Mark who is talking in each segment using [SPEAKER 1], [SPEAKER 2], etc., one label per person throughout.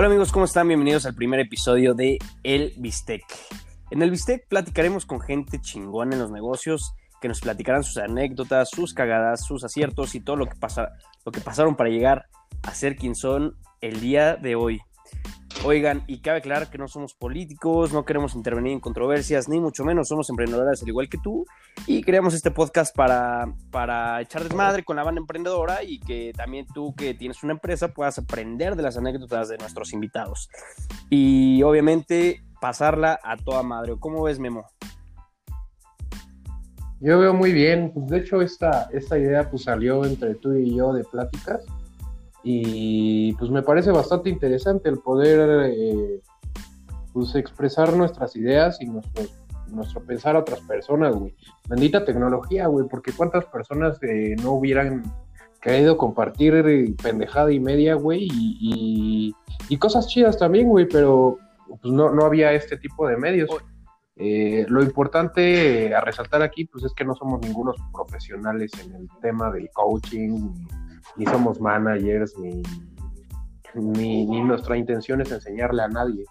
[SPEAKER 1] Hola amigos, ¿cómo están? Bienvenidos al primer episodio de El Bistec. En el Bistec platicaremos con gente chingona en los negocios que nos platicarán sus anécdotas, sus cagadas, sus aciertos y todo lo que, pasa, lo que pasaron para llegar a ser quien son el día de hoy. Oigan, y cabe aclarar que no somos políticos, no queremos intervenir en controversias, ni mucho menos somos emprendedores al igual que tú, y creamos este podcast para, para echar desmadre con la banda emprendedora y que también tú que tienes una empresa puedas aprender de las anécdotas de nuestros invitados. Y obviamente pasarla a toda madre. ¿Cómo ves, Memo?
[SPEAKER 2] Yo veo muy bien, pues de hecho esta, esta idea pues salió entre tú y yo de pláticas y pues me parece bastante interesante el poder eh, pues expresar nuestras ideas y nuestro, nuestro pensar a otras personas, güey. Bendita tecnología, güey, porque cuántas personas eh, no hubieran querido compartir pendejada y media, güey, y, y, cosas chidas también, güey, pero pues no, no había este tipo de medios. Eh, lo importante a resaltar aquí, pues es que no somos ningunos profesionales en el tema del coaching, ni somos managers, ni, ni, nuestra intención es enseñarle a nadie.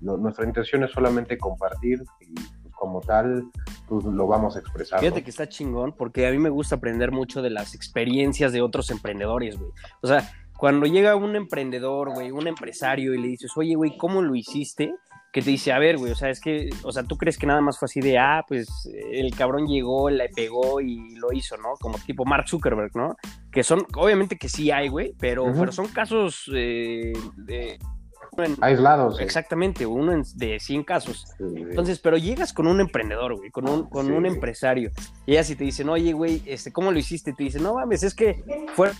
[SPEAKER 2] nuestra intención es solamente compartir y pues, como tal, pues lo vamos a expresar.
[SPEAKER 1] Fíjate que está chingón porque a mí me gusta aprender mucho de las experiencias de otros emprendedores, güey. O sea, cuando llega un emprendedor, güey, un empresario y le dices, oye, güey, ¿cómo lo hiciste? Que te dice, a ver, güey, o sea, es que, o sea, tú crees que nada más fue así de, ah, pues el cabrón llegó, le pegó y lo hizo, ¿no? Como tipo Mark Zuckerberg, ¿no? Que son, obviamente que sí hay, güey, pero, pero son casos eh, de...
[SPEAKER 2] Aislados.
[SPEAKER 1] Exactamente, uno de 100 casos. Entonces, pero llegas con un emprendedor, güey, con un, con un empresario. Y así te dicen, oye, güey, este, ¿cómo lo hiciste? Te dicen, no mames, es que fue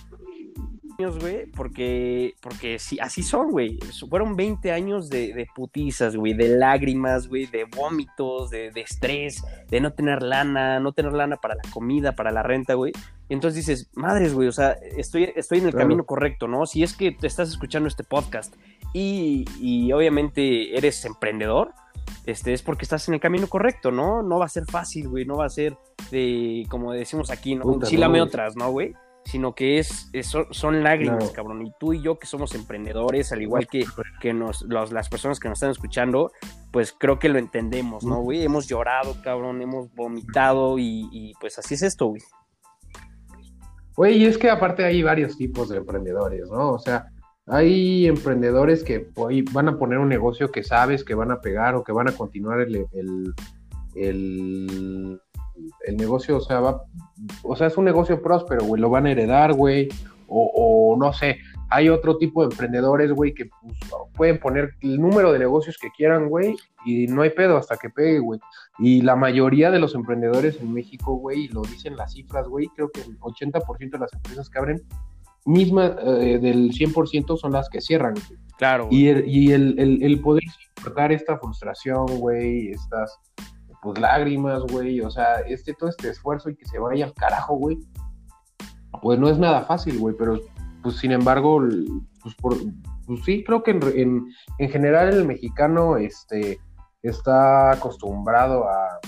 [SPEAKER 1] güey, porque, porque sí, así son, güey. Fueron 20 años de, putizas, güey, de lágrimas, güey, de vómitos, de, estrés, de no tener lana, no tener lana para la comida, para la renta, güey. Y entonces dices, madres, güey, o sea, estoy, estoy en el camino correcto, ¿no? Si es que te estás escuchando este podcast y, y obviamente eres emprendedor, este, es porque estás en el camino correcto, ¿no? No va a ser fácil, güey, no va a ser de, como decimos aquí, ¿no? Chilame otras, ¿no, güey? Sino que es, son lágrimas, cabrón. Y tú y yo que somos emprendedores, al igual que, que nos, las personas que nos están escuchando, pues creo que lo entendemos, ¿no, güey? Hemos llorado, cabrón, hemos vomitado y, pues así es esto, güey.
[SPEAKER 2] Güey, y es que aparte hay varios tipos de emprendedores, ¿no? O sea, hay emprendedores que van a poner un negocio que sabes que van a pegar o que van a continuar el, el el negocio, o sea, va, o sea, es un negocio próspero, güey, lo van a heredar, güey, o, no sé, hay otro tipo de emprendedores, güey, que pues, pueden poner el número de negocios que quieran, güey, y no hay pedo hasta que pegue, güey. Y la mayoría de los emprendedores en México, güey, lo dicen las cifras, güey, creo que el 80% de las empresas que abren, misma eh, del 100% son las que cierran, güey.
[SPEAKER 1] Claro.
[SPEAKER 2] Y, el, y el, el, el poder soportar esta frustración, güey, estas pues lágrimas, güey, o sea, este, todo este esfuerzo y que se vaya al carajo, güey, pues no es nada fácil, güey, pero pues sin embargo, pues, por, pues sí, creo que en, en, general el mexicano este, está acostumbrado a,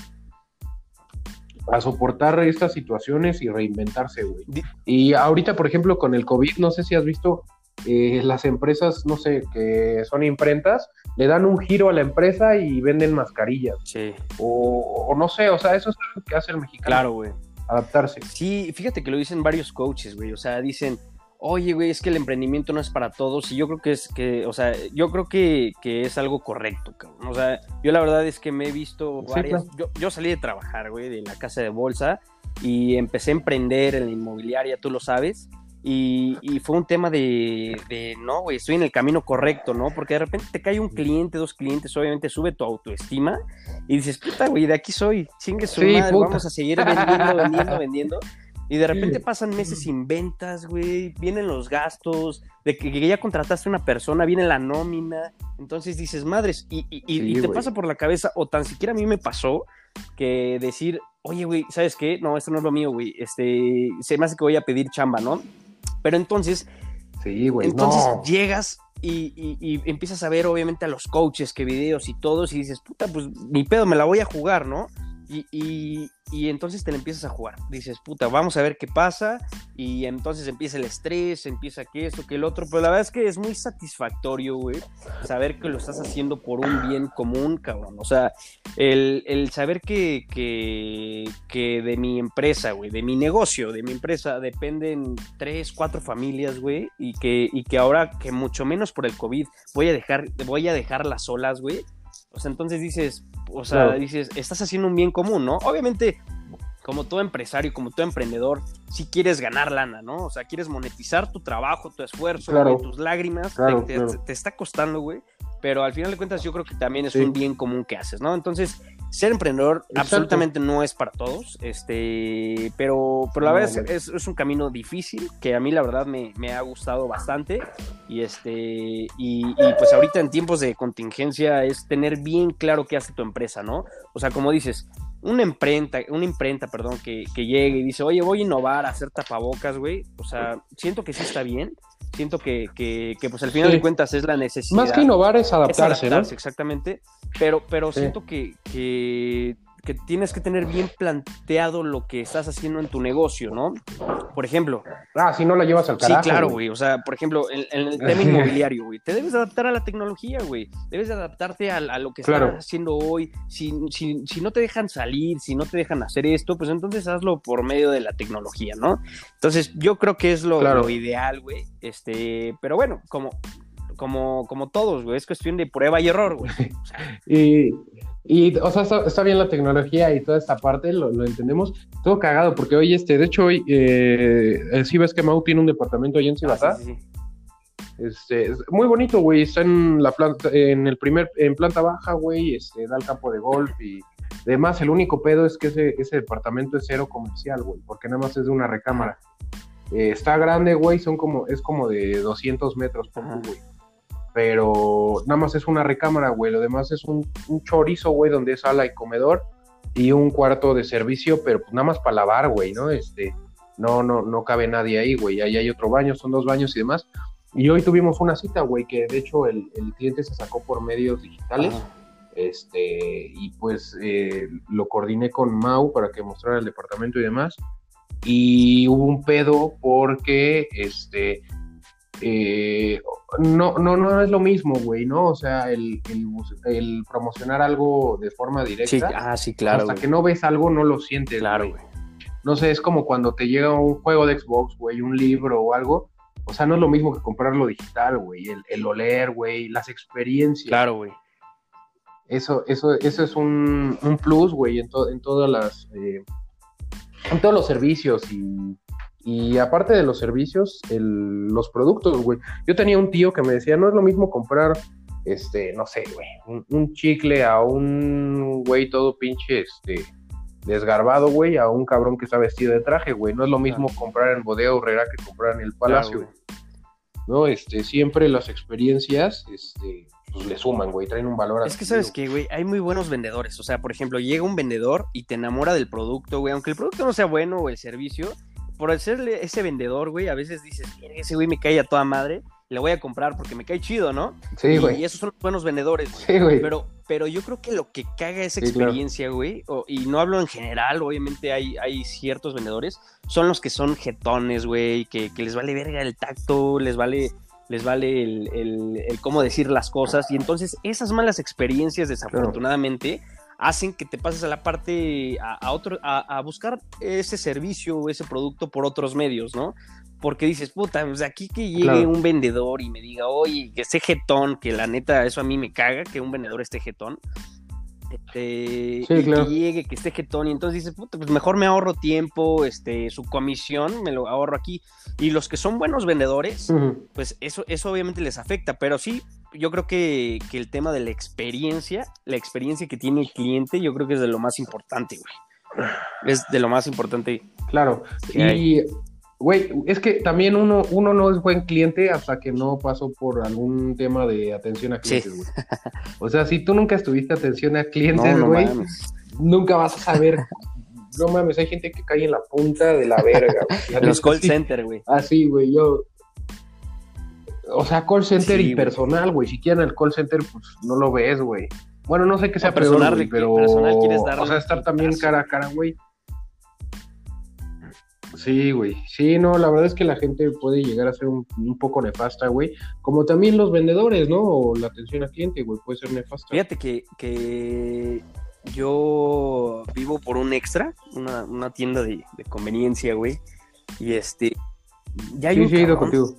[SPEAKER 2] a soportar estas situaciones y reinventarse, güey. Y ahorita, por ejemplo, con el COVID, no sé si has visto eh, las empresas, no sé, que son imprentas, le dan un giro a la empresa y venden mascarillas.
[SPEAKER 1] Sí.
[SPEAKER 2] O, no sé, o sea, eso es lo que hace el mexicano.
[SPEAKER 1] Claro, güey.
[SPEAKER 2] Adaptarse.
[SPEAKER 1] Sí, fíjate que lo dicen varios coaches, güey. O sea, dicen, oye, güey, es que el emprendimiento no es para todos. Y yo creo que es que, o sea, yo creo que, es algo correcto, cabrón. O sea, yo la verdad es que me he visto varias. yo, yo salí de trabajar, güey, de la casa de bolsa y empecé a emprender en la inmobiliaria, tú lo sabes. Y, fue un tema de, no, güey, estoy en el camino correcto, ¿no? Porque de repente te cae un cliente, dos clientes, obviamente sube tu autoestima y dices, puta, güey, de aquí soy, chingue su madre, vamos a seguir vendiendo, vendiendo, vendiendo. Y de repente pasan meses sin ventas, güey, vienen los gastos, de que, ya contrataste a una persona, viene la nómina, entonces dices, madres, y, y te pasa por la cabeza, o tan siquiera a mí me pasó, que decir, oye, güey, ¿sabes qué? No, esto no es lo mío, güey, este, se me hace que voy a pedir chamba, ¿no? Pero entonces,
[SPEAKER 2] sí, güey,
[SPEAKER 1] entonces llegas y, empiezas a ver obviamente a los coaches, que videos y todos, y dices, puta, pues mi pedo me la voy a jugar, ¿no? Y, entonces te la empiezas a jugar. Dices, puta, vamos a ver qué pasa. y entonces empieza el estrés, empieza que esto, que el otro, pero la verdad es que es muy satisfactorio, güey, saber que lo estás haciendo por un bien común, cabrón. O sea, el, saber que, que, que, de mi empresa, güey, de mi negocio, de mi empresa, dependen tres, cuatro familias, güey, y que, y que ahora que mucho menos por el COVID voy a dejar, voy a dejarlas solas, güey. O sea, entonces dices, o sea, dices, estás haciendo un bien común, ¿no? Obviamente como todo empresario, como todo emprendedor, si quieres ganar lana, ¿no? O sea, quieres monetizar tu trabajo, tu esfuerzo, tus lágrimas, te, está costando, güey. Pero al final de cuentas yo creo que también es un bien común que haces, ¿no? Entonces, ser emprendedor absolutamente no es para todos, este, pero, pero la verdad es, es, un camino difícil que a mí la verdad me, me ha gustado bastante y este, y, y, pues ahorita en tiempos de contingencia es tener bien claro qué hace tu empresa, ¿no? O sea, como dices, una imprenta, una imprenta, perdón, que, que llegue y dice, oye, voy a innovar, a hacer tapabocas, güey. O sea, siento que sí está bien. Siento que, que, que pues al final de cuentas es la necesidad.
[SPEAKER 2] Más que innovar es adaptarse, es adaptarse
[SPEAKER 1] Exactamente. Pero, pero siento que, que que tienes que tener bien planteado lo que estás haciendo en tu negocio, ¿no? Por ejemplo.
[SPEAKER 2] Ah, si no la llevas al carajo.
[SPEAKER 1] Sí, claro, güey. O sea, por ejemplo, en, el tema inmobiliario, güey. Te debes adaptar a la tecnología, güey. Debes adaptarte a, lo que estás haciendo hoy. Si, si, si, no te dejan salir, si no te dejan hacer esto, pues entonces hazlo por medio de la tecnología, ¿no? Entonces, yo creo que es lo, lo ideal, güey. Este, pero bueno, como, como, como todos, güey. Es cuestión de prueba y error, güey.
[SPEAKER 2] y y, o sea, está, bien la tecnología y toda esta parte, lo, entendemos. Todo cagado, porque hoy, este, de hecho, hoy, eh, sí ves que Mau tiene un departamento ahí en Cibatá. Ah, sí, Este, es muy bonito, güey. Está en la planta, en el primer, en planta baja, güey. Este, da el campo de golf y demás. El único pedo es que ese, ese departamento es cero comercial, güey, porque nada más es de una recámara. Eh, está grande, güey, son como, es como de 200 metros por güey pero nada más es una recámara, güey. Lo demás es un, chorizo, güey, donde es sala y comedor y un cuarto de servicio, pero pues nada más para lavar, güey, ¿no? Este, no, no, no cabe nadie ahí, güey. Ahí hay otro baño, son dos baños y demás. Y hoy tuvimos una cita, güey, que de hecho el, cliente se sacó por medios digitales. Este, y pues eh, lo coordiné con Mau para que mostrara el departamento y demás. Y hubo un pedo porque este eh, no, no, no es lo mismo, güey, ¿no? O sea, el, el, promocionar algo de forma directa.
[SPEAKER 1] Sí, ah, sí, claro.
[SPEAKER 2] Hasta que no ves algo, no lo sientes.
[SPEAKER 1] Claro, güey.
[SPEAKER 2] No sé, es como cuando te llega un juego de Xbox, güey, un libro o algo. O sea, no es lo mismo que comprarlo digital, güey. El, el oler, güey, las experiencias.
[SPEAKER 1] Claro, güey.
[SPEAKER 2] Eso, eso, eso es un, un plus, güey, en, en todas las. Eh, en todos los servicios y y aparte de los servicios, los productos, güey. Yo tenía un tío que me decía, no es lo mismo comprar, este, no sé, güey, un, chicle a un güey todo pinche, este, desgarbado, güey, a un cabrón que está vestido de traje, güey. No es lo mismo comprar en Bodega Herrera que comprar en el Palacio, ¿no? Este, siempre las experiencias, este, pues le suman, güey, traen un valor.
[SPEAKER 1] Es que sabes que, güey, hay muy buenos vendedores. O sea, por ejemplo, llega un vendedor y te enamora del producto, güey, aunque el producto no sea bueno o el servicio, por serle ese vendedor, güey, a veces dices, ese güey me cae a toda madre, le voy a comprar porque me cae chido, ¿no?
[SPEAKER 2] Sí, güey.
[SPEAKER 1] Y, esos son buenos vendedores,
[SPEAKER 2] Sí, güey.
[SPEAKER 1] Pero, pero yo creo que lo que caga esa experiencia, güey, y no hablo en general, obviamente hay, hay ciertos vendedores, son los que son jetones, güey, que, les vale verga el tacto, les vale les vale el, el, cómo decir las cosas y entonces esas malas experiencias desafortunadamente hacen que te pases a la parte, a, otro, a, buscar ese servicio o ese producto por otros medios, ¿no? Porque dices, puta, pues aquí que llegue un vendedor y me diga, oye, que esté jetón, que la neta, eso a mí me caga, que un vendedor esté jetón. Este, que llegue, que esté jetón, y entonces dices, puta, pues mejor me ahorro tiempo, este, su comisión me lo ahorro aquí. Y los que son buenos vendedores, pues eso, eso obviamente les afecta, pero sí, yo creo que, el tema de la experiencia, la experiencia que tiene el cliente, yo creo que es de lo más importante, güey. Es de lo más importante.
[SPEAKER 2] Claro. Y, güey, es que también uno, uno no es buen cliente hasta que no pasó por algún tema de atención a clientes, güey. O sea, si tú nunca estuviste atención a clientes, güey, nunca vas a saber no mames, hay gente que cae en la punta de la verga.
[SPEAKER 1] En los call center, güey.
[SPEAKER 2] Así, güey, yo, o sea, call center y personal, güey. Si quieren el call center, pues no lo ves, güey. Bueno, no sé qué sea personal, pero. Personal quieres dar o sea, estar también cara a cara, güey. Sí, güey. Sí, no, la verdad es que la gente puede llegar a ser un, poco nefasta, güey. Como también los vendedores, ¿no? O la atención al cliente, güey, puede ser nefasta.
[SPEAKER 1] Fíjate que, que yo vivo por un extra, una, tienda de, conveniencia, güey. Y este.
[SPEAKER 2] Ya hay un sí, he ido contigo.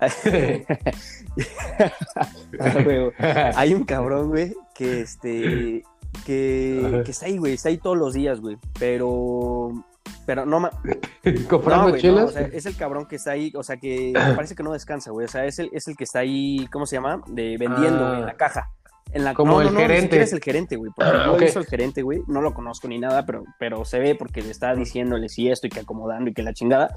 [SPEAKER 1] hay un cabrón, güey, que este. Que, que está ahí, güey, está ahí todos los días, güey. Pero pero no, ma...
[SPEAKER 2] ¿Comprando chelas?
[SPEAKER 1] es el cabrón que está ahí, o sea, que parece que no descansa, güey. O sea, es el, es el que está ahí, ¿cómo se llama? De vendiendo, en la ah. caja. En la...
[SPEAKER 2] Como el gerente.
[SPEAKER 1] es el gerente, güey. Porque no okay. el gerente, güey. No lo conozco ni nada, pero, pero se ve porque le está diciéndole si esto y que acomodando y que la chingada.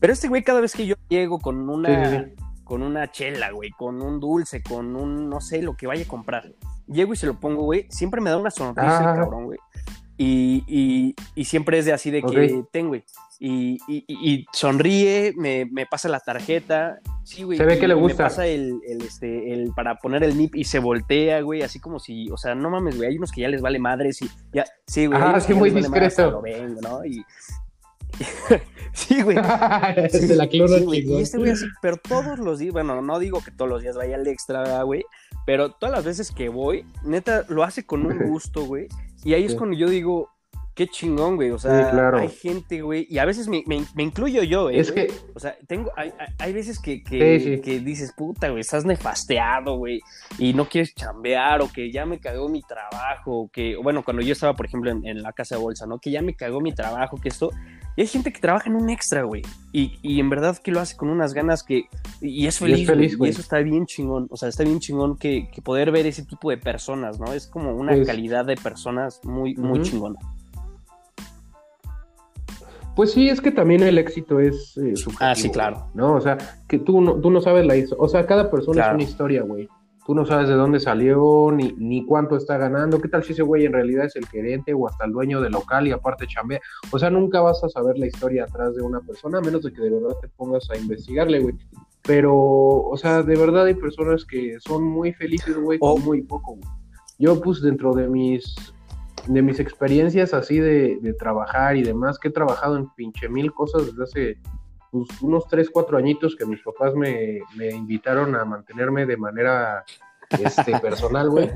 [SPEAKER 1] Pero este güey, cada vez que yo llego con una, con una chela, güey, con un dulce, con un, no sé, lo que vaya a comprar, llego y se lo pongo, güey, siempre me da una sonrisa el cabrón, güey. Y, y, siempre es de así de que tengo, güey. Y, y, sonríe, me, me, pasa la tarjeta. Sí, güey.
[SPEAKER 2] Se ve que le gusta.
[SPEAKER 1] Me pasa el, el, este, el para poner el NIP y se voltea, güey, así como si, o sea, no mames, güey, hay unos que ya les vale madres y ya, sí, güey.
[SPEAKER 2] Ah, sí, muy discreto.
[SPEAKER 1] lo vengo, ¿no? Y, sí, güey.
[SPEAKER 2] sí, la clona
[SPEAKER 1] sí, Y este güey así, pero todos los días, bueno, no digo que todos los días vaya al extra, güey, pero todas las veces que voy, neta, lo hace con un gusto, güey. Y ahí es cuando yo digo, qué chingón, güey. O sea, hay gente, güey, y a veces me, me, incluyo yo, ¿eh?
[SPEAKER 2] Es que.
[SPEAKER 1] O sea, tengo, hay, hay veces que, que, que, dices, puta, güey, estás nefasteado, güey, y no quieres chambear, o que ya me cagó mi trabajo, o que, bueno, cuando yo estaba, por ejemplo, en, la casa de bolsa, ¿no? Que ya me cagó mi trabajo, que esto. Y hay gente que trabaja en un extra, güey. Y, y en verdad que lo hace con unas ganas que. Y es feliz, güey. Y eso está bien chingón. O sea, está bien chingón que, que, poder ver ese tipo de personas, ¿no? Es como una calidad de personas muy, muy chingona.
[SPEAKER 2] Pues sí, es que también el éxito es
[SPEAKER 1] eh, Ah, sí, claro.
[SPEAKER 2] ¿No? O sea, que tú no, tú no sabes la historia. O sea, cada persona es una historia, güey. Tú no sabes de dónde salió, ni, ni cuánto está ganando. ¿Qué tal si ese güey en realidad es el gerente o hasta el dueño del local y aparte chambea? O sea, nunca vas a saber la historia atrás de una persona, a menos de que de verdad te pongas a investigarle, güey. Pero, o sea, de verdad hay personas que son muy felices, güey, con muy poco, güey. Yo, pues, dentro de mis de mis experiencias así de, trabajar y demás, que he trabajado en pinche mil cosas desde hace pues, unos 3, 4 añitos que mis papás me, invitaron a mantenerme de manera este, personal, güey.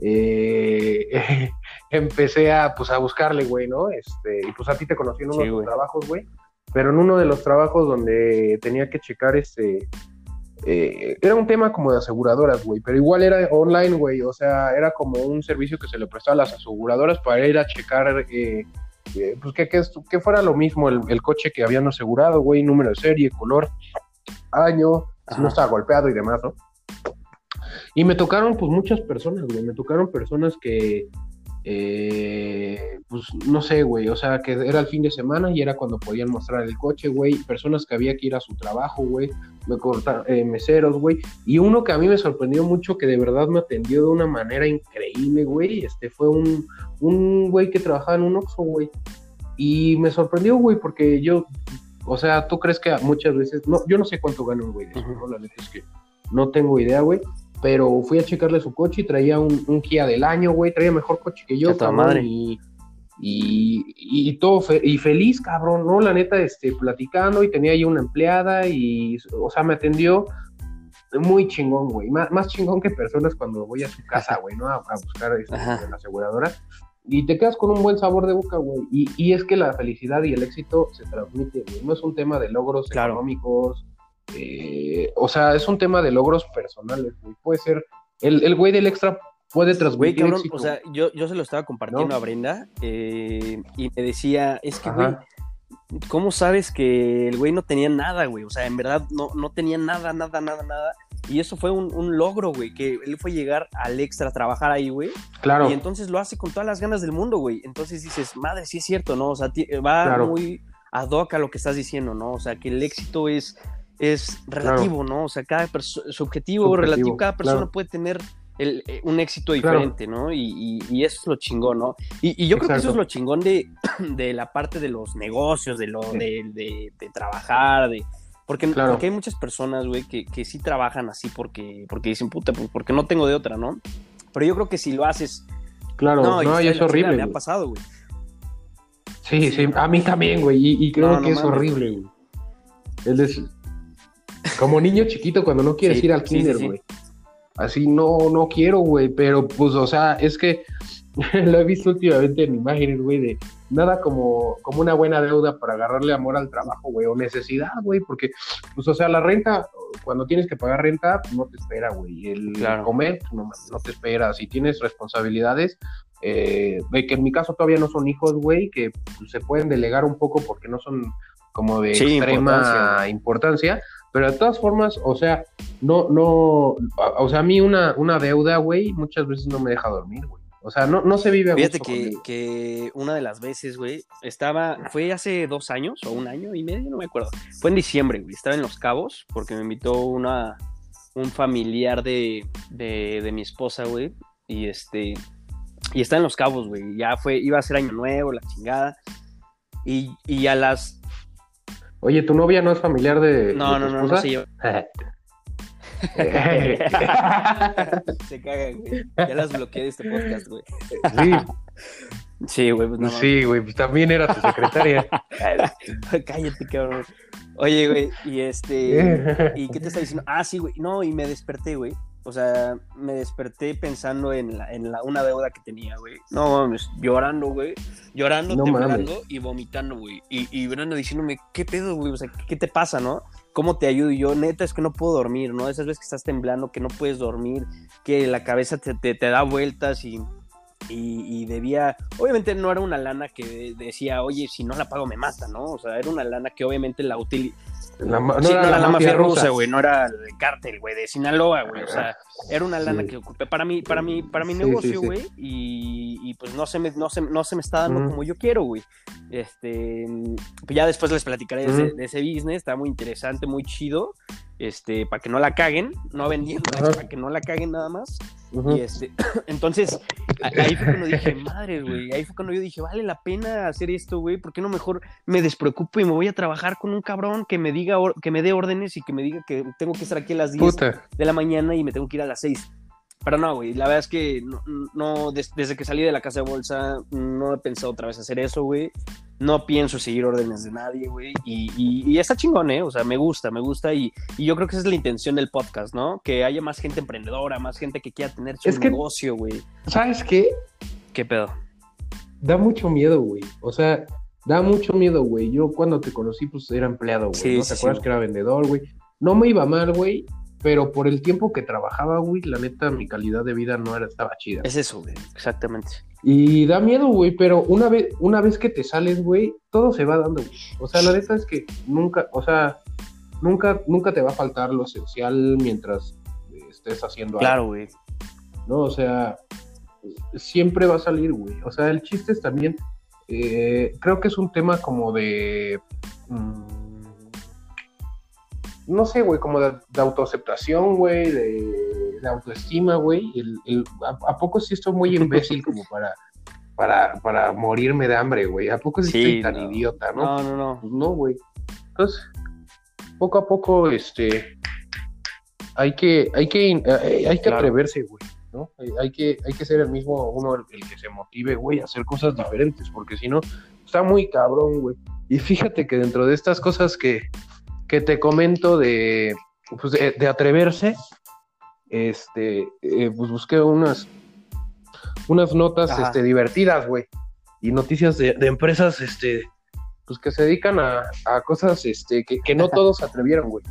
[SPEAKER 2] Eh, empecé a, pues, a buscarle, güey, ¿no? Este, y pues a ti te conocí en uno de los trabajos, güey. Pero en uno de los trabajos donde tenía que checar este eh, era un tema como de aseguradoras, güey, pero igual era online, güey, o sea, era como un servicio que se le prestaba a las aseguradoras para ir a checar, eh, eh, pues que, que, fuera lo mismo el, coche que habían asegurado, güey, número de serie, color, año, si no estaba golpeado y demás, ¿no? Y me tocaron, pues, muchas personas, güey, me tocaron personas que eh, pues no sé, güey, o sea, que era el fin de semana y era cuando podían mostrar el coche, güey, personas que había que ir a su trabajo, güey, me cortaron, eh, meseros, güey, y uno que a mí me sorprendió mucho, que de verdad me atendió de una manera increíble, güey, este fue un, un güey que trabajaba en un Oxxo, güey, y me sorprendió, güey, porque yo, o sea, tú crees que muchas veces, no, yo no sé cuánto gana un güey de eso, ¿no? La neta es que no tengo idea, güey, pero fui a checarle su coche y traía un, un Kia del año, güey, traía mejor coche que yo,
[SPEAKER 1] madre.
[SPEAKER 2] Y, y, todo, y feliz, cabrón, ¿no? La neta, este, platicando y tenía ahí una empleada y, o sea, me atendió muy chingón, güey, más, más chingón que personas cuando voy a su casa, güey, ¿no? A, buscar este, la aseguradora. Y te quedas con un buen sabor de boca, güey. Y, y es que la felicidad y el éxito se transmite, güey. No es un tema de logros económicos, eh, o sea, es un tema de logros personales, güey. Puede ser, el, el güey del extra puede transmitir.
[SPEAKER 1] Güey, o sea, yo, yo se lo estaba compartiendo a Brenda eh, y me decía, es que, güey, ¿cómo sabes que el güey no tenía nada, güey? O sea, en verdad no, no tenía nada, nada, nada, nada. Y eso fue un, logro, güey, que él fue llegar al extra a trabajar ahí, güey.
[SPEAKER 2] Claro.
[SPEAKER 1] Y entonces lo hace con todas las ganas del mundo, güey. Entonces dices, madre, sí es cierto, ¿no? O sea, va muy ad hoc a lo que estás diciendo, ¿no? O sea, que el éxito es es relativo, ¿no? O sea, cada subjetivo, relativo, cada persona puede tener eh, un éxito diferente, ¿no? Y, eso es lo chingón, ¿no? Y, yo creo que eso es lo chingón de, de, la parte de los negocios, de lo de, trabajar, de... Porque, porque, hay muchas personas, güey, que, que sí trabajan así porque, porque dicen, puta, pues porque no tengo de otra, ¿no? Pero yo creo que si lo haces...
[SPEAKER 2] Claro, no, y es horrible.
[SPEAKER 1] Me ha pasado, güey.
[SPEAKER 2] Sí, sí, a mí también, güey, y, creo que es horrible, güey. Es como niño chiquito cuando no quieres ir al kinder, güey. Así no, no quiero, güey, pero pues, o sea, es que lo he visto últimamente en imágenes, güey, de nada como, como una buena deuda para agarrarle amor al trabajo, güey, o necesidad, güey, porque, pues, o sea, la renta, cuando tienes que pagar renta, pues, no te espera, güey, el comer, no, no, te espera, si tienes responsabilidades, eh, que en mi caso todavía no son hijos, güey, que pues, se pueden delegar un poco porque no son como de extrema importancia, pero de todas formas, o sea, no, no, o sea, a mí una, una deuda, güey, muchas veces no me deja dormir, güey. O sea, no, no se vive a
[SPEAKER 1] Fíjate que, que, una de las veces, güey, estaba, fue hace dos años o un año y medio, no me acuerdo. Fue en diciembre, güey. Estaba en Los Cabos porque me invitó una, un familiar de, de, de mi esposa, güey. Y este, y está en Los Cabos, güey. Ya fue, iba a ser año nuevo, la chingada. Y, y a las.
[SPEAKER 2] Oye, ¿tu novia no es familiar de.?
[SPEAKER 1] No, no, no, no sé yo. Se cagan, güey. Ya las bloqueé de este podcast, güey.
[SPEAKER 2] Sí.
[SPEAKER 1] Sí, güey, pues no.
[SPEAKER 2] Sí, güey, pues también era tu secretaria.
[SPEAKER 1] Cállate, cabrón. Oye, güey, y este. ¿Y qué te está diciendo? Ah, sí, güey. No, y me desperté, güey. O sea, me desperté pensando en, la, en la, una deuda que tenía, güey. No mames, llorando, güey. Llorando, temblando y vomitando, güey. Y, y Brando diciéndome, ¿qué pedo, güey? O sea, ¿qué te pasa, no? ¿Cómo te ayudo? Y yo, neta, es que no puedo dormir, ¿no? Esas veces que estás temblando, que no puedes dormir, que la cabeza te, te, da vueltas y, y, debía, obviamente no era una lana que decía, oye, si no la pago me mata, ¿no? O sea, era una lana que obviamente la utilizaba no, era, la, mafia, rusa, güey, no era el cártel, güey, de Sinaloa, güey. O sea, era una lana que ocupé para mí, para mí, para mi negocio, güey. Y, pues no se me, no se, no se me está dando como yo quiero, güey. Este, pues ya después les platicaré de, ese, business, está muy interesante, muy chido. Este, para que no la caguen, no vendiendo, para que no la caguen nada más. Y este, entonces, ahí fue cuando dije, madre, güey, ahí fue cuando yo dije, vale la pena hacer esto, güey, ¿por qué no mejor me despreocupo y me voy a trabajar con un cabrón que me diga, que me dé órdenes y que me diga que tengo que estar aquí a las 10 de la mañana y me tengo que ir a las 6? Pero no, güey, la verdad es que no, desde que salí de la casa de bolsa no he pensado otra vez hacer eso, güey. No pienso seguir órdenes de nadie, güey. Y, y, está chingón, ¿eh? O sea, me gusta, me gusta. Y, yo creo que esa es la intención del podcast, ¿no? Que haya más gente emprendedora, más gente que quiera tener su negocio, güey.
[SPEAKER 2] ¿Sabes qué?
[SPEAKER 1] ¿Qué pedo?
[SPEAKER 2] Da mucho miedo, güey. O sea, da mucho miedo, güey. Yo cuando te conocí, pues era empleado, güey. ¿No te acuerdas que era vendedor, güey? No me iba mal, güey pero por el tiempo que trabajaba, güey, la neta, mi calidad de vida no era, estaba chida.
[SPEAKER 1] Es eso, güey, exactamente.
[SPEAKER 2] Y da miedo, güey, pero una vez, una vez que te sales, güey, todo se va dando, güey. O sea, la neta es que nunca, o sea, nunca, nunca te va a faltar lo esencial mientras estés haciendo
[SPEAKER 1] algo. Claro, güey.
[SPEAKER 2] No, o sea, siempre va a salir, güey. O sea, el chiste es también, eh, creo que es un tema como de... Mm, no sé, güey, como de, autoaceptación, güey, de, autoestima, güey. El, a, poco sí estoy muy imbécil como para, para, para morirme de hambre, güey? ¿A poco sí, estoy tan idiota, no?
[SPEAKER 1] No, no, no.
[SPEAKER 2] Pues no, güey. Entonces, poco a poco, este, hay que, hay que, eh, hay que atreverse, güey. ¿no? Hay que, hay que ser el mismo uno el, que se motive, güey, a hacer cosas diferentes, porque si no, está muy cabrón, güey. Y fíjate que dentro de estas cosas que, que te comento de, pues de, atreverse, este, eh, pues busqué unas, unas notas este, divertidas, güey, y noticias de, empresas, este, pues que se dedican a, cosas este, que, no todos se atrevieron, güey.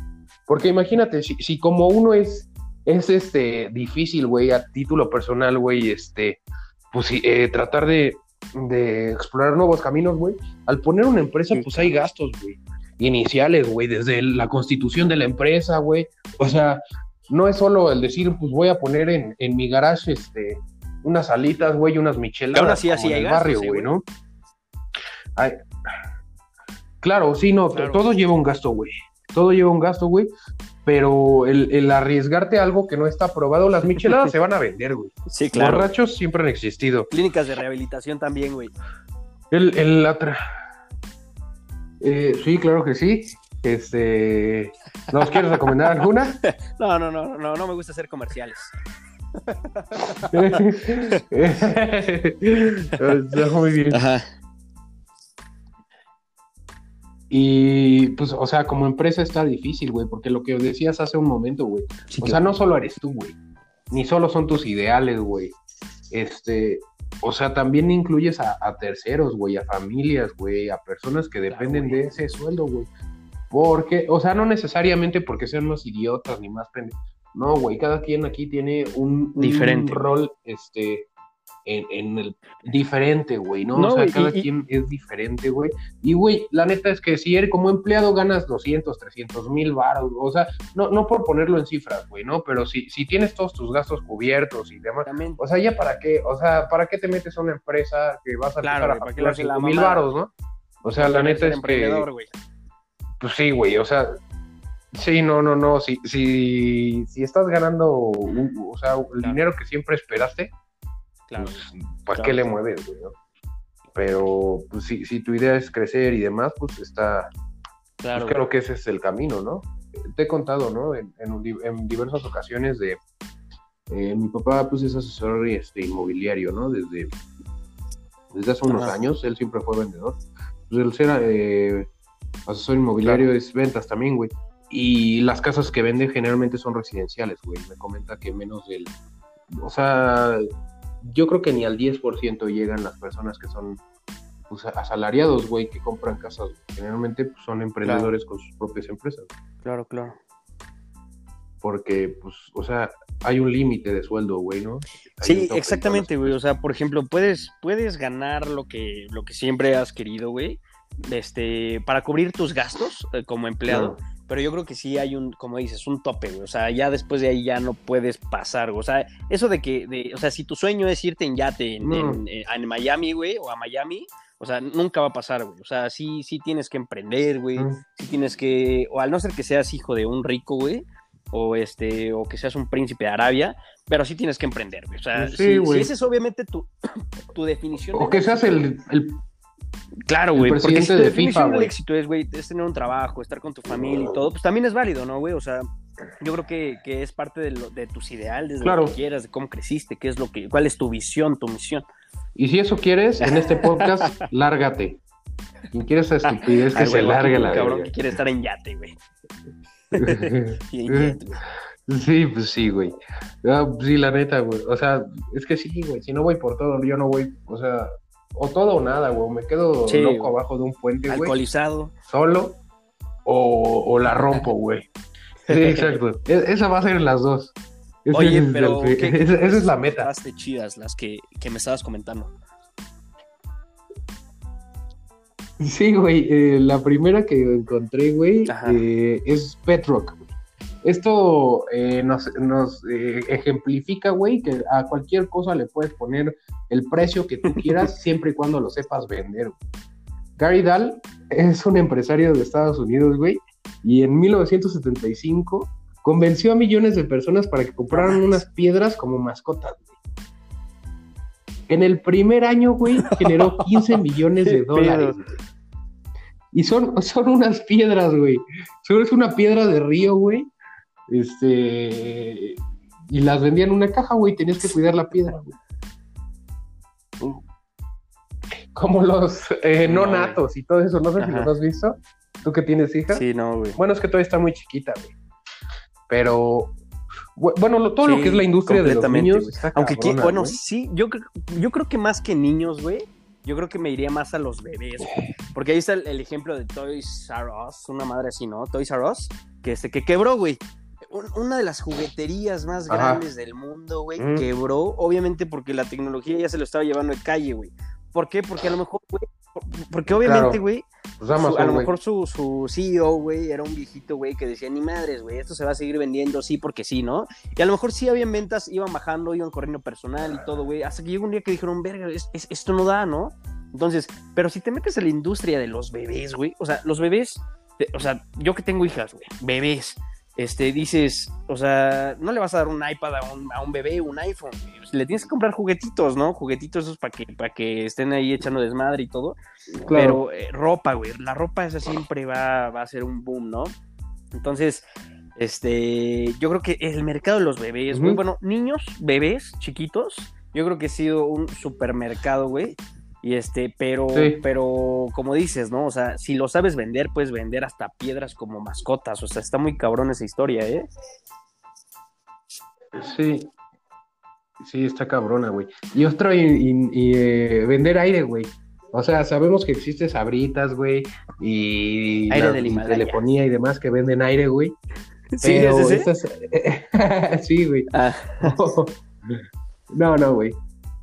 [SPEAKER 2] Porque imagínate, si, como uno es, es este, difícil, güey, a título personal, güey, este, pues eh, tratar de, de explorar nuevos caminos, güey, al poner una empresa, pues hay gastos, güey iniciales, güey, desde la constitución de la empresa, güey. O sea, no es solo el decir, pues voy a poner en, en mi garage este, unas alitas, güey, unas micheladas.
[SPEAKER 1] Ahora sí, así hay
[SPEAKER 2] barrio, güey, ¿no? Claro, sí, no, todo lleva un gasto, güey. Todo lleva un gasto, güey. Pero el, arriesgarte a algo que no está aprobado, las micheladas se van a vender, güey.
[SPEAKER 1] Sí, claro.
[SPEAKER 2] Borrachos siempre han existido.
[SPEAKER 1] Clínicas de rehabilitación también, güey.
[SPEAKER 2] El, el, la, eh, sí, claro que sí. Este, ¿Nos quieres recomendar alguna?
[SPEAKER 1] No, no, no, no, no me gusta hacer comerciales.
[SPEAKER 2] Está muy bien. Ajá. Y pues, o sea, como empresa está difícil, güey, porque lo que decías hace un momento, güey. o sea, no solo eres tú, güey. Ni solo son tus ideales, güey. Este, o sea, también incluyes a, terceros, güey, a familias, güey, a personas que dependen de ese sueldo, güey. Porque, o sea, no necesariamente porque sean más idiotas ni más pendejos. No, güey, cada quien aquí tiene un,
[SPEAKER 1] Diferente.
[SPEAKER 2] un rol, este, en, el diferente, güey, ¿no? o sea, cada quien es diferente, güey. Y, güey, la neta es que si eres como empleado ganas 200, 300 mil baros, o sea, no, no por ponerlo en cifras, güey, ¿no? Pero si, si tienes todos tus gastos cubiertos y demás, o sea, ya para qué, o sea, ¿para qué te metes a una empresa que vas a
[SPEAKER 1] claro, a
[SPEAKER 2] facturar 5 mil baros, ¿no? O sea, la neta es que... Pues sí, güey, o sea, Sí, no, no, no. Si, si, si estás ganando o sea, el dinero que siempre esperaste, Claro. Pues, ¿para qué le mueves, güey? Pero pues, si, si tu idea es crecer y demás, pues está. Claro. Pues, creo que ese es el camino, ¿no? Te he contado, ¿no? En, en, diversas ocasiones de. Eh, mi papá, pues, es asesor este, inmobiliario, ¿no? Desde, desde hace unos años, él siempre fue vendedor. Pues él ser eh, asesor inmobiliario es ventas también, güey. Y las casas que vende generalmente son residenciales, güey. Me comenta que menos del. O sea, yo creo que ni al 10% llegan las personas que son pues, asalariados, güey, que compran casas. Generalmente pues, son emprendedores con sus propias empresas.
[SPEAKER 1] Claro, claro.
[SPEAKER 2] Porque, pues, o sea, hay un límite de sueldo, güey, ¿no?
[SPEAKER 1] sí, exactamente, güey. O sea, por ejemplo, puedes, puedes ganar lo que, lo que siempre has querido, güey, este, para cubrir tus gastos eh, como empleado pero yo creo que sí hay un, como dices, un tope, güey. O sea, ya después de ahí ya no puedes pasar, güey. O sea, eso de que, de, o sea, si tu sueño es irte en yate en, en, Miami, güey, o a Miami, o sea, nunca va a pasar, güey. O sea, sí, sí tienes que emprender, güey. Sí tienes que, o al no ser que seas hijo de un rico, güey, o este, o que seas un príncipe de Arabia, pero sí tienes que emprender, güey. O sea, sí, si, esa es obviamente tu, tu definición.
[SPEAKER 2] O que seas el, el
[SPEAKER 1] Claro, güey. Porque si de FIFA, el éxito es, güey, es tener un trabajo, estar con tu familia y todo, pues también es válido, ¿no, güey? O sea, yo creo que, que es parte de, lo, de tus ideales, de lo que quieras, de cómo creciste, qué es lo que, cuál es tu visión, tu misión.
[SPEAKER 2] Y si eso quieres, en este podcast, lárgate. Quien quiere esa estupidez que se largue la
[SPEAKER 1] cabrón que quiere estar en yate, güey.
[SPEAKER 2] Sí, pues sí, güey. Ah, sí, la neta, güey. O sea, es que sí, güey. Si no voy por todo, yo no voy, o sea, o todo o nada, güey. Me quedo loco abajo de un puente, güey.
[SPEAKER 1] Alcoholizado.
[SPEAKER 2] Solo. O, la rompo, güey. Sí, exacto. E, esa va a ser las dos.
[SPEAKER 1] Oye, pero. esa, es la meta. Las chidas, las que, que me estabas comentando.
[SPEAKER 2] Sí, güey. Eh, la primera que encontré, güey, eh, es Petrock. Esto eh, nos, eh, ejemplifica, güey, que a cualquier cosa le puedes poner el precio que tú quieras siempre y cuando lo sepas vender. Gary Dahl es un empresario de Estados Unidos, güey, y en 1975 convenció a millones de personas para que compraran unas piedras como mascotas, güey. En el primer año, güey, generó 15 millones de dólares. Y son, son unas piedras, güey. Solo es una piedra de río, güey, este. Y las vendían en una caja, güey. Tenías que cuidar la piedra, güey. Como los eh, no, natos y todo eso. No sé si los has visto. ¿Tú que tienes hija?
[SPEAKER 1] Sí, no, güey.
[SPEAKER 2] Bueno, es que todavía está muy chiquita, güey. Pero. Bueno, todo lo que es la industria de los niños.
[SPEAKER 1] Aunque, bueno, sí, yo, yo creo que más que niños, güey, yo creo que me iría más a los bebés, porque ahí está el, ejemplo de Toys R Us, una madre así, ¿no? Toys R Us, que, este, que quebró, güey una de las jugueterías más grandes del mundo, güey, mm. quebró, obviamente porque la tecnología ya se lo estaba llevando de calle, güey. ¿Por qué? Porque a lo mejor, güey, porque obviamente, güey, pues a lo mejor su, su CEO, güey, era un viejito, güey, que decía, ni madres, güey, esto se va a seguir vendiendo, sí, porque sí, ¿no? Y a lo mejor sí habían ventas, iban bajando, iban corriendo personal y todo, güey, hasta que llegó un día que dijeron, verga, esto no da, ¿no? Entonces, pero si te metes en la industria de los bebés, güey, o sea, los bebés, o sea, yo que tengo hijas, güey, bebés, este, dices, o sea, no le vas a dar un iPad a un, a un bebé, un iPhone, le tienes que comprar juguetitos, ¿no? Juguetitos esos para que, para que estén ahí echando desmadre y todo. Pero eh, ropa, güey, la ropa esa siempre va, va a ser un boom, ¿no? Entonces, este, yo creo que el mercado de los bebés, muy bueno, niños, bebés, chiquitos, yo creo que ha sido un supermercado, güey. Y este, pero, pero como dices, ¿no? O sea, si lo sabes vender, puedes vender hasta piedras como mascotas. O sea, está muy cabrón esa historia, ¿eh?
[SPEAKER 2] Sí. Sí, está cabrona, güey. Y otro, y, eh, vender aire, güey. O sea, sabemos que existe sabritas, güey, y,
[SPEAKER 1] aire de
[SPEAKER 2] telefonía y demás que venden aire, güey.
[SPEAKER 1] Sí,
[SPEAKER 2] sí, güey. Ah. No, no, güey.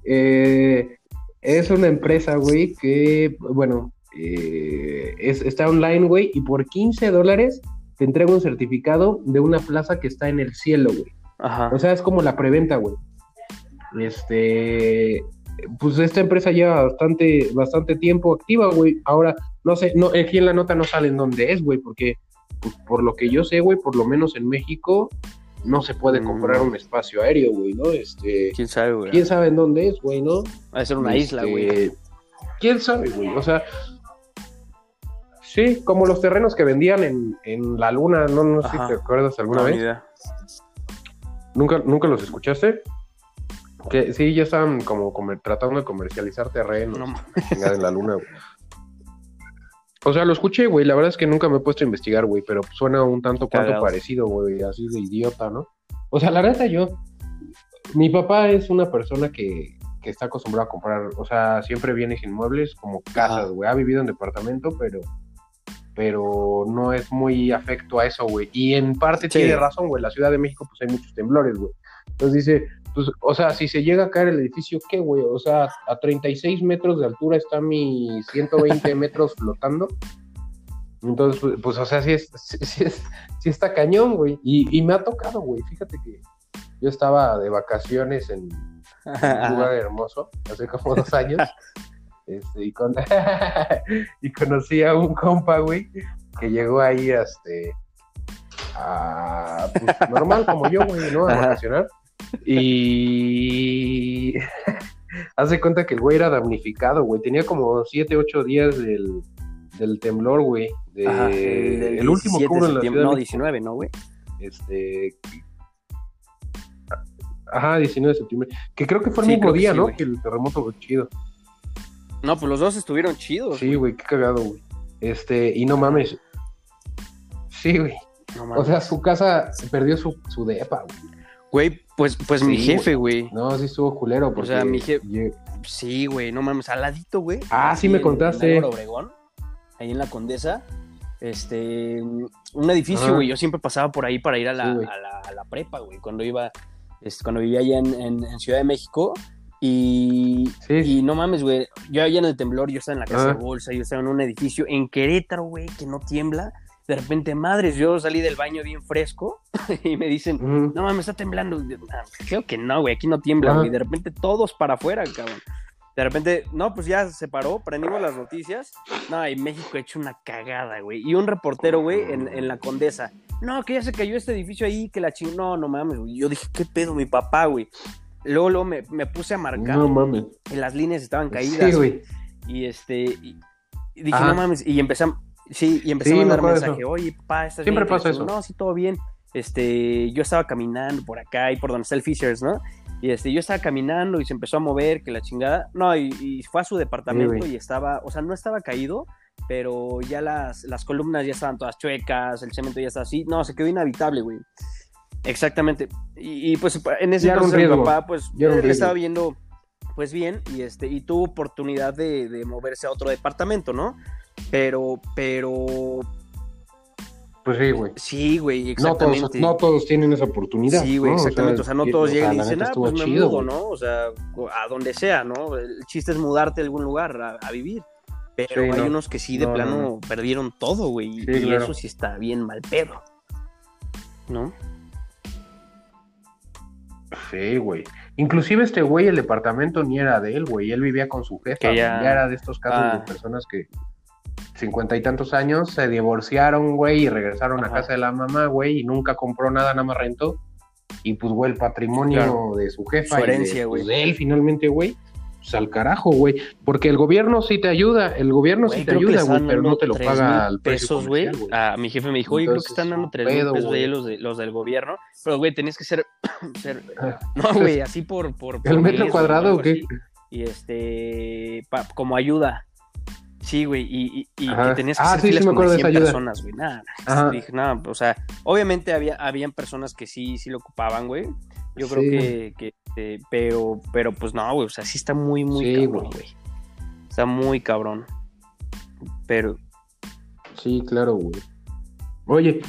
[SPEAKER 2] Eh, es una empresa, güey, que, bueno, eh, está online, güey, y por 15 dólares te entrega un certificado de una plaza que está en el cielo, güey.
[SPEAKER 1] Ajá.
[SPEAKER 2] O sea, es como la preventa, güey. Este, pues esta empresa lleva bastante, bastante tiempo activa, güey. Ahora, no sé, no, aquí en la nota no sale en dónde es, güey, porque pues, por lo que yo sé, güey, por lo menos en México, no se puede comprar mm. un espacio aéreo, güey, ¿no? Este,
[SPEAKER 1] ¿Quién sabe, güey?
[SPEAKER 2] ¿Quién sabe en dónde es, güey, no?
[SPEAKER 1] Va a ser una isla, güey. Este,
[SPEAKER 2] ¿Quién sabe, güey? O sea, sí, como los terrenos que vendían en, en la luna, no, no sé si te acuerdas alguna vez. ¿Nunca, ¿Nunca los escuchaste? Que sí, ya estaban como tratando de comercializar terrenos en la luna, güey. O sea, lo escuché, güey. La verdad es que nunca me he puesto a investigar, güey, pero suena un tanto cuanto parecido, güey, así de idiota, ¿no? O sea, la neta, yo. Mi papá es una persona que, que está acostumbrado a comprar, o sea, siempre bienes inmuebles como casas, güey. Ha vivido en departamento, pero pero no es muy afecto a eso, güey. Y en parte tiene razón, güey. La Ciudad de México, pues hay muchos temblores, güey. Entonces dice, pues, o sea, si se llega a caer el edificio, ¿qué, güey? O sea, a 36 metros de altura está mi 120 metros flotando. Entonces, pues, pues, o sea, sí, es, sí, es, sí está cañón, güey. Y, y, me ha tocado, güey. Fíjate que yo estaba de vacaciones en un lugar hermoso, hace como dos años. Este, y, con... y conocí a un compa, güey, que llegó ahí, este, a, pues, normal como yo, güey, ¿no? A vacacionar. Y hace cuenta que el güey era damnificado, güey. Tenía como 7, 8 días del, del temblor, güey.
[SPEAKER 1] el, último que hubo en la ciudad. No, 19, ¿no, güey?
[SPEAKER 2] Este. Ajá, 19 de septiembre. Que creo que fue el mismo día, ¿no? Que el terremoto fue chido.
[SPEAKER 1] No, pues los dos estuvieron chidos.
[SPEAKER 2] Sí, güey, qué cagado, güey. Este, y no mames. Sí, güey. o sea, su casa perdió su, su depa, güey.
[SPEAKER 1] Güey, pues, pues mi jefe, güey.
[SPEAKER 2] No, sí estuvo culero. Porque...
[SPEAKER 1] O sea, mi jefe. Sí, güey, no mames, al ladito, güey.
[SPEAKER 2] Ah, sí me contaste.
[SPEAKER 1] En Obregón, ahí en la Condesa. Este, un edificio, güey. Yo siempre pasaba por ahí para ir a la, a la, prepa, güey. Cuando iba, este, cuando vivía allá en, Ciudad de México. Y, y no mames, güey. Yo allá en el temblor, yo estaba en la casa de bolsa, yo estaba en un edificio en Querétaro, güey, que no tiembla de repente, madres, yo salí del baño bien fresco y me dicen, no mames, está temblando. Ah, creo que no, güey, aquí no tiembla, Y de repente todos para afuera, cabrón. De repente, no, pues ya se paró, prendimos las noticias. No, y México ha hecho una cagada, güey. Y un reportero, güey, en, la Condesa. No, que ya se cayó este edificio ahí, que la chingó. No, no mames, güey. Yo dije, ¿qué pedo, mi papá, güey? Luego, luego me, me, puse a marcar.
[SPEAKER 2] No mames.
[SPEAKER 1] Y las líneas estaban caídas.
[SPEAKER 2] Sí, güey.
[SPEAKER 1] Y este, y, dije, no mames. Y empecé Sí, y empezó a mandar mensaje, oye, papá, ¿estás
[SPEAKER 2] Siempre pasa eso.
[SPEAKER 1] No, sí, todo bien. Este, yo estaba caminando por acá y por donde está el Fishers, ¿no? Y este, yo estaba caminando y se empezó a mover, que la chingada. No, y, fue a su departamento y estaba, o sea, no estaba caído, pero ya las, las columnas ya estaban todas chuecas, el cemento ya estaba así. No, se quedó inhabitable, güey. Exactamente. Y, pues en ese mi papá, pues, le estaba viendo, pues bien, y este, y tuvo oportunidad de, de moverse a otro departamento, ¿no? Pero, pero.
[SPEAKER 2] Pues sí, güey.
[SPEAKER 1] Sí, güey, exactamente.
[SPEAKER 2] No todos, tienen esa oportunidad.
[SPEAKER 1] Sí, güey, exactamente. O sea, no todos llegan y dicen, ah, pues me mudo, ¿no? O sea, a donde sea, ¿no? El chiste es mudarte a algún lugar a, vivir. Pero hay unos que sí, de plano, perdieron todo, güey. y eso sí está bien mal pedo. ¿No?
[SPEAKER 2] Sí, güey. Inclusive este güey, el departamento ni era de él, güey. Él vivía con su jefa. Ya... era de estos casos de ah. personas que cincuenta y tantos años, se divorciaron, güey, y regresaron a casa de la mamá, güey, y nunca compró nada, nada más rentó. Y pues, güey, el patrimonio de su jefa,
[SPEAKER 1] su herencia,
[SPEAKER 2] pues, güey. de, él finalmente, güey, pues al carajo, güey. Porque el gobierno sí te ayuda, el gobierno sí te ayuda, güey, pero no te lo paga al
[SPEAKER 1] precio pesos, güey. A mi jefe me dijo, oye, creo que están dando tres mil pesos de los, de los del gobierno. Pero, güey, tenías que ser. ser ah, no, güey, así por. por,
[SPEAKER 2] ¿El metro cuadrado o qué?
[SPEAKER 1] y este, como ayuda. Sí, güey, y, y, que tenías que
[SPEAKER 2] ah,
[SPEAKER 1] hacer
[SPEAKER 2] sí, sí, me acuerdo de
[SPEAKER 1] 100
[SPEAKER 2] esa ayuda.
[SPEAKER 1] personas, güey. Nada, dije, nada, o sea, obviamente había, habían personas que sí, sí lo ocupaban, güey. Yo creo
[SPEAKER 2] Sí.
[SPEAKER 1] que, que eh, pero, pero pues no, güey, o sea, sí está muy, muy cabrón, güey. Está muy cabrón. Pero,
[SPEAKER 2] Sí, claro, güey. Oye,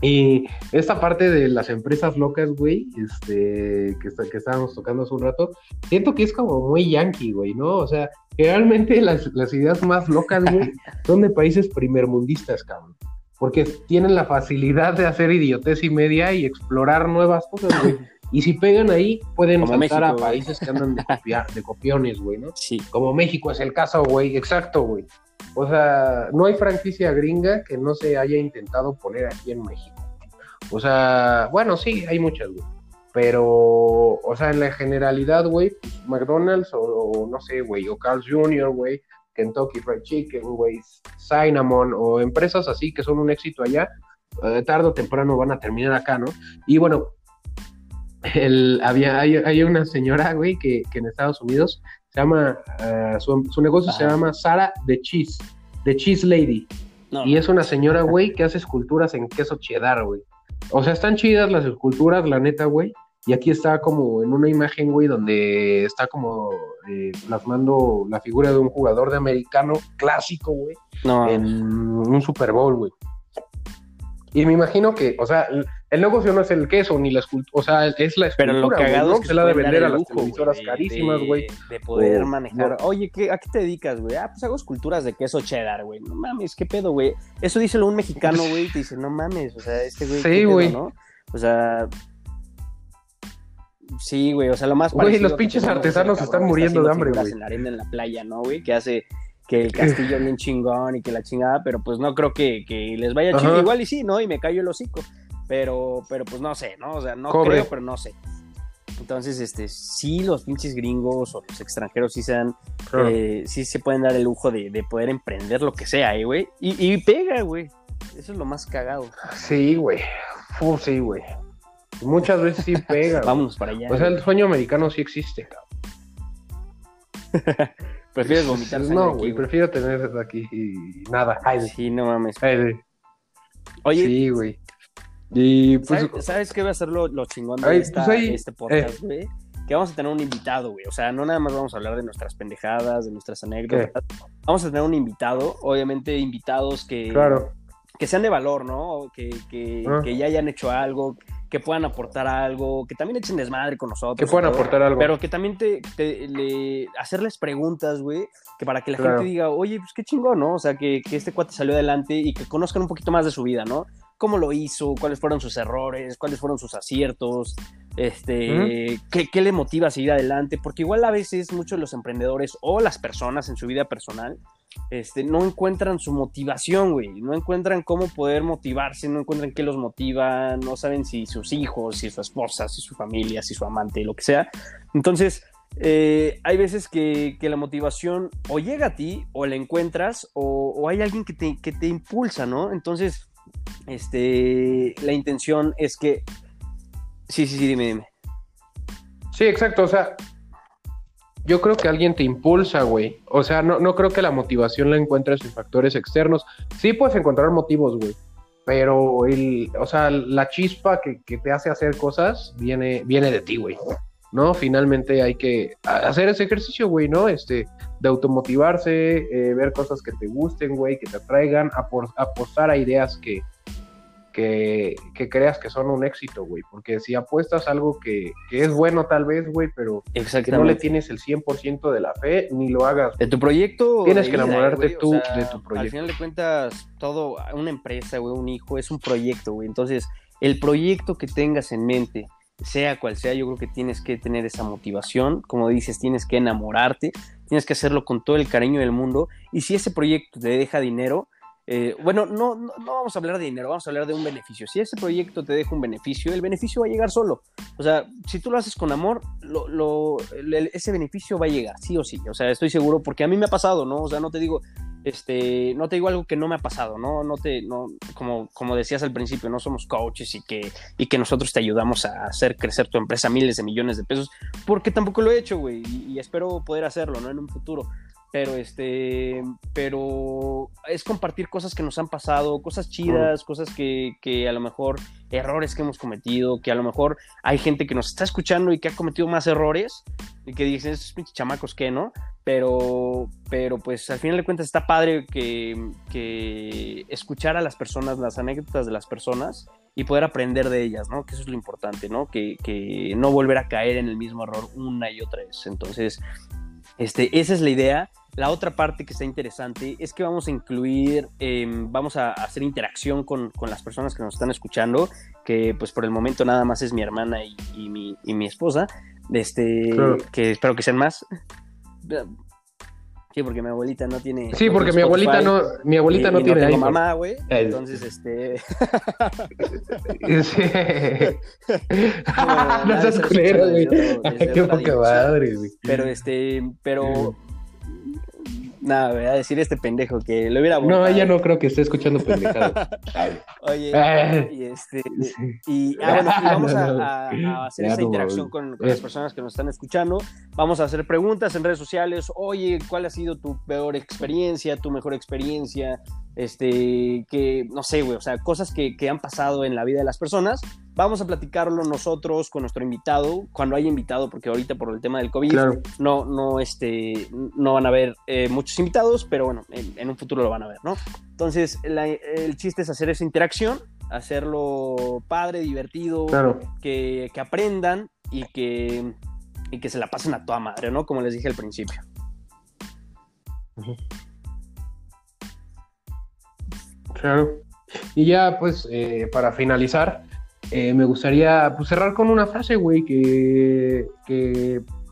[SPEAKER 2] y esta parte de las empresas locas, güey, este, que, que estábamos tocando hace un rato, siento que es como muy yankee, güey, ¿no? O sea, generalmente las, las ideas más locas, güey, son de países primermundistas, cabrón. Porque tienen la facilidad de hacer idiotez y media y explorar nuevas cosas, güey. Y si pegan ahí, pueden
[SPEAKER 1] Como
[SPEAKER 2] saltar a
[SPEAKER 1] güey.
[SPEAKER 2] países que andan de, copia- de copiones, güey, ¿no?
[SPEAKER 1] sí.
[SPEAKER 2] Como México es el caso, güey, exacto, güey. O sea, no hay franquicia gringa que no se haya intentado poner aquí en México. O sea, bueno, sí, hay muchas, güey. Pero, o sea, en la generalidad, güey, pues, McDonald's o, no sé, güey, o Carl's Jr., güey, Kentucky Fried Chicken, güey, Cinnamon, o empresas así que son un éxito allá, eh, tarde o temprano van a terminar acá, ¿no? Y bueno, el, había, hay, hay una señora, güey, que, que en Estados Unidos se llama, eh, su, su negocio se llama Sara the Cheese, The Cheese Lady.
[SPEAKER 1] No,
[SPEAKER 2] Y es una señora, güey, que hace esculturas en queso cheddar, güey. O sea, están chidas las esculturas, la neta, güey. Y aquí está como en una imagen, güey, donde está como eh, plasmando la figura de un jugador de americano clásico, güey,
[SPEAKER 1] no,
[SPEAKER 2] en un Super Bowl, güey. Y me imagino que, o sea, el, negocio no es el queso ni la escultura, o sea, es la
[SPEAKER 1] pero
[SPEAKER 2] escultura,
[SPEAKER 1] lo
[SPEAKER 2] güey,
[SPEAKER 1] cagado
[SPEAKER 2] ¿no?
[SPEAKER 1] es que
[SPEAKER 2] se la de vender a las
[SPEAKER 1] lujo,
[SPEAKER 2] televisoras
[SPEAKER 1] güey,
[SPEAKER 2] carísimas, güey.
[SPEAKER 1] De poder manejar.
[SPEAKER 2] no.
[SPEAKER 1] Oye, ¿qué, ¿a qué te dedicas, güey? Ah, pues hago esculturas de queso cheddar, güey. No mames, ¿qué pedo, güey? Eso díselo un mexicano, güey, y te dice, no mames, o sea, este güey.
[SPEAKER 2] Sí,
[SPEAKER 1] ¿qué pedo,
[SPEAKER 2] güey.
[SPEAKER 1] ¿no? O sea. Sí, güey, o sea, lo más
[SPEAKER 2] Güey, los pinches artesanos están muriendo de hambre, güey.
[SPEAKER 1] en la arena en la playa, ¿no, güey? Que hace que el castillo bien chingón y que la chingada, pero pues no creo que, que les vaya chido. Igual y sí, ¿no? Y me callo el hocico. Pero, pero pues no sé, ¿no? O sea, no
[SPEAKER 2] Cobre.
[SPEAKER 1] creo, pero no sé. Entonces, este, sí, los pinches gringos o los extranjeros sí se dan,
[SPEAKER 2] Claro.
[SPEAKER 1] eh, sí se pueden dar el lujo de, de poder emprender lo que sea, ¿eh, güey. Y, y pega, güey. Eso es lo más cagado.
[SPEAKER 2] Sí, güey. Sí, güey. Muchas veces sí pega.
[SPEAKER 1] Vámonos para allá.
[SPEAKER 2] O sea, el sueño americano sí existe, cabrón.
[SPEAKER 1] Prefieres vomitar sangre
[SPEAKER 2] No, güey, prefiero tener aquí y nada. Ay,
[SPEAKER 1] Sí, no mames.
[SPEAKER 2] ay,
[SPEAKER 1] Oye,
[SPEAKER 2] sí, güey. Y pues,
[SPEAKER 1] ¿sabes, sabes qué va a ser lo, lo chingón de esta-
[SPEAKER 2] pues ahí,
[SPEAKER 1] este podcast, güey? Que vamos a tener un invitado, güey. O sea, no nada más vamos a hablar de nuestras pendejadas, de nuestras anécdotas. Vamos a tener un invitado, obviamente invitados que,
[SPEAKER 2] claro.
[SPEAKER 1] que sean de valor, ¿no? Que, que,
[SPEAKER 2] Ah.
[SPEAKER 1] que ya hayan hecho algo, que puedan aportar algo, que también echen desmadre con nosotros.
[SPEAKER 2] Que puedan
[SPEAKER 1] todo,
[SPEAKER 2] aportar algo.
[SPEAKER 1] Pero que también te, te- le- hacerles preguntas, güey, que para que la
[SPEAKER 2] Claro.
[SPEAKER 1] gente diga, oye, pues qué chingón, ¿no? O sea, que, que este cuate salió adelante y que conozcan un poquito más de su vida, ¿no? Cómo lo hizo, cuáles fueron sus errores, cuáles fueron sus aciertos, este, qué, qué le motiva a seguir adelante, porque igual a veces muchos de los emprendedores o las personas en su vida personal este, no encuentran su motivación, güey. No encuentran cómo poder motivarse, no encuentran qué los motiva, no saben si sus hijos, si su esposa, si su familia, si su amante, lo que sea. Entonces, eh, hay veces que, que la motivación o llega a ti, o la encuentras, o, o hay alguien que te, que te impulsa, ¿no? Entonces, este, la intención es que... Sí, sí, sí, dime, dime.
[SPEAKER 2] Sí, exacto. O sea, yo creo que alguien te impulsa, güey. O sea, no, no creo que la motivación la encuentres en factores externos. Sí puedes encontrar motivos, güey. Pero el, o sea, la chispa que, que te hace hacer cosas viene, viene de ti, güey. ¿No? Finalmente hay que hacer ese ejercicio, güey, ¿no? Este, de automotivarse, eh, ver cosas que te gusten, güey, que te atraigan, apostar a ideas que, que, que creas que son un éxito, güey. Porque si apuestas algo que, que es bueno tal vez, güey, pero que no le tienes el 100% de la fe, ni lo hagas.
[SPEAKER 1] De tu proyecto.
[SPEAKER 2] Tienes que
[SPEAKER 1] vida,
[SPEAKER 2] enamorarte
[SPEAKER 1] o
[SPEAKER 2] tú
[SPEAKER 1] sea,
[SPEAKER 2] de tu proyecto.
[SPEAKER 1] Al final de cuentas, todo, una empresa, güey, un hijo, es un proyecto, güey. Entonces, el proyecto que tengas en mente, sea cual sea, yo creo que tienes que tener esa motivación. Como dices, tienes que enamorarte, tienes que hacerlo con todo el cariño del mundo. Y si ese proyecto te deja dinero, eh, bueno, no, no, no vamos a hablar de dinero, vamos a hablar de un beneficio. Si ese proyecto te deja un beneficio, el beneficio va a llegar solo. O sea, si tú lo haces con amor, lo, lo- ese beneficio va a llegar, sí o sí. O sea, estoy seguro, porque a mí me ha pasado, ¿no? O sea, no te digo, este, no te digo algo que no me ha pasado, ¿no? No te, no, como, como decías al principio, no somos coaches y que, y que nosotros te ayudamos a hacer crecer tu empresa miles de millones de pesos, porque tampoco lo he hecho, güey, y, y espero poder hacerlo, ¿no? En un futuro pero este, pero es compartir cosas que nos han pasado, cosas chidas, cosas que, que, a lo mejor errores que hemos cometido, que a lo mejor hay gente que nos está escuchando y que ha cometido más errores y que dicen, esos pinches chamacos que no, pero, pero pues al final de cuentas está padre que, que escuchar a las personas, las anécdotas de las personas y poder aprender de ellas, ¿no? Que eso es lo importante, ¿no? Que, que no volver a caer en el mismo error una y otra vez. Entonces, este, esa es la idea. La otra parte que está interesante es que vamos a incluir, eh, vamos a hacer interacción con, con, las personas que nos están escuchando, que pues por el momento nada más es mi hermana y, y, mi, y mi, esposa, este, claro. que espero que sean más. Sí, porque mi abuelita no tiene.
[SPEAKER 2] Sí, porque mi abuelita no, mi abuelita y, no y tiene.
[SPEAKER 1] No tengo mamá, güey. Entonces, este.
[SPEAKER 2] sí. no, no seas culero, güey. Qué poca madre, güey.
[SPEAKER 1] Pero, este, pero Nada, voy a decir este pendejo que lo hubiera
[SPEAKER 2] No, ella no creo que esté escuchando pendejado.
[SPEAKER 1] Oye, y este. Y, ah, bueno, y vamos a, a, a hacer esa interacción con, con, las personas que nos están escuchando. Vamos a hacer preguntas en redes sociales. Oye, ¿cuál ha sido tu peor experiencia, tu mejor experiencia? Este, que, no sé, güey, o sea, cosas que, que han pasado en la vida de las personas vamos a platicarlo nosotros con nuestro invitado, cuando haya invitado, porque ahorita por el tema del COVID claro. no, no, este, no van a haber eh, muchos invitados, pero bueno, en, en, un futuro lo van a ver, ¿no? Entonces, la, el chiste es hacer esa interacción, hacerlo padre, divertido,
[SPEAKER 2] claro.
[SPEAKER 1] que, que, aprendan y que, y que se la pasen a toda madre, ¿no? Como les dije al principio.
[SPEAKER 2] Uh -huh. Claro. Y ya, pues, eh, para finalizar, eh, me gustaría pues, cerrar con una frase, güey, que,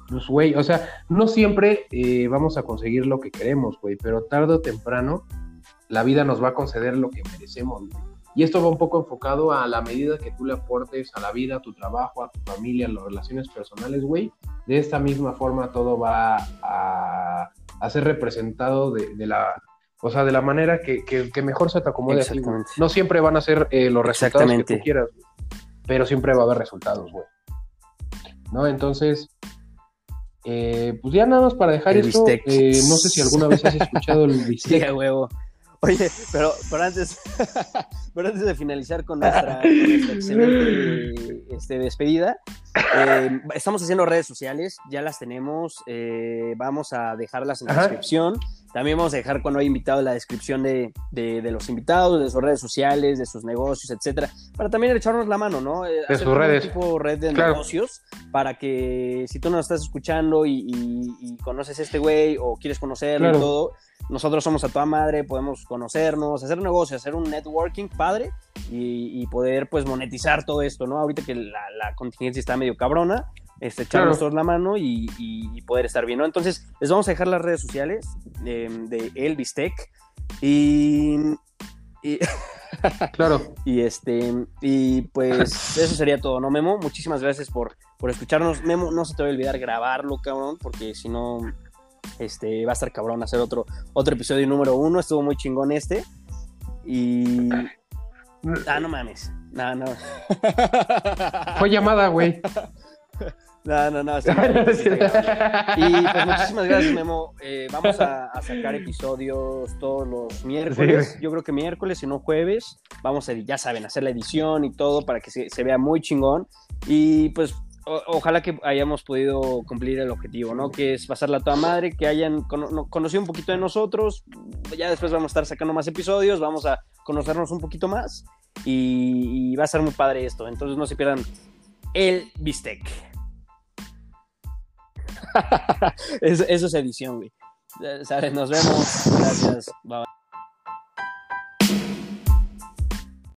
[SPEAKER 2] pues, güey, o sea, no siempre eh, vamos a conseguir lo que queremos, güey, pero tarde o temprano la vida nos va a conceder lo que merecemos, güey. Y esto va un poco enfocado a la medida que tú le aportes a la vida, a tu trabajo, a tu familia, a las relaciones personales, güey. De esta misma forma todo va a, ser representado de, la, o sea, de la manera que, que, que mejor se te acomode. Así, no siempre van a ser eh, los resultados que tú quieras, pero siempre va a haber resultados, güey. ¿No? Entonces, eh, pues ya nada más para dejar el esto, eh, no sé si alguna vez has escuchado el bistec.
[SPEAKER 1] Sí, huevo. Oye, pero, pero, antes, pero antes de finalizar con nuestra, excelente este, despedida, eh, estamos haciendo redes sociales, ya las tenemos, eh, vamos a dejarlas en la Ajá. descripción. También vamos a dejar cuando hay invitado la descripción de, de, de, los invitados, de sus redes sociales, de sus negocios, etcétera, para también echarnos la mano, ¿no?
[SPEAKER 2] De Hacer sus redes.
[SPEAKER 1] Tipo red de claro. negocios para que si tú nos estás escuchando y, y, y conoces a este güey o quieres conocerlo claro. y todo, nosotros somos a toda madre, podemos conocernos, hacer negocios, hacer un networking padre y, y, poder pues monetizar todo esto, ¿no? Ahorita que la, la contingencia está medio cabrona, este, echarnos claro. todos la mano y, y, poder estar bien, ¿no? Entonces, les vamos a dejar las redes sociales de, de El Bistec y... y
[SPEAKER 2] claro.
[SPEAKER 1] Y este, y pues eso sería todo, ¿no, Memo? Muchísimas gracias por, por escucharnos. Memo, no se te va a olvidar grabarlo, cabrón, porque si no, este, va a estar cabrón hacer otro, otro episodio número uno. Estuvo muy chingón este. Y. Ah, no mames. No, no.
[SPEAKER 2] Fue llamada, güey.
[SPEAKER 1] No, no, no. Sí, y pues muchísimas gracias, Memo. Eh, vamos a, a, sacar episodios todos los miércoles. Sí. Yo creo que miércoles, si no jueves. Vamos a, ya saben, hacer la edición y todo para que se, se vea muy chingón. Y pues o, ojalá que hayamos podido cumplir el objetivo, ¿no? Que es pasarla a toda madre, que hayan con, conocido un poquito de nosotros. Ya después vamos a estar sacando más episodios, vamos a conocernos un poquito más. Y, y va a ser muy padre esto. Entonces no se pierdan el bistec. eso, eso, es edición, güey. ¿Sabes? Nos vemos. Gracias. Bye.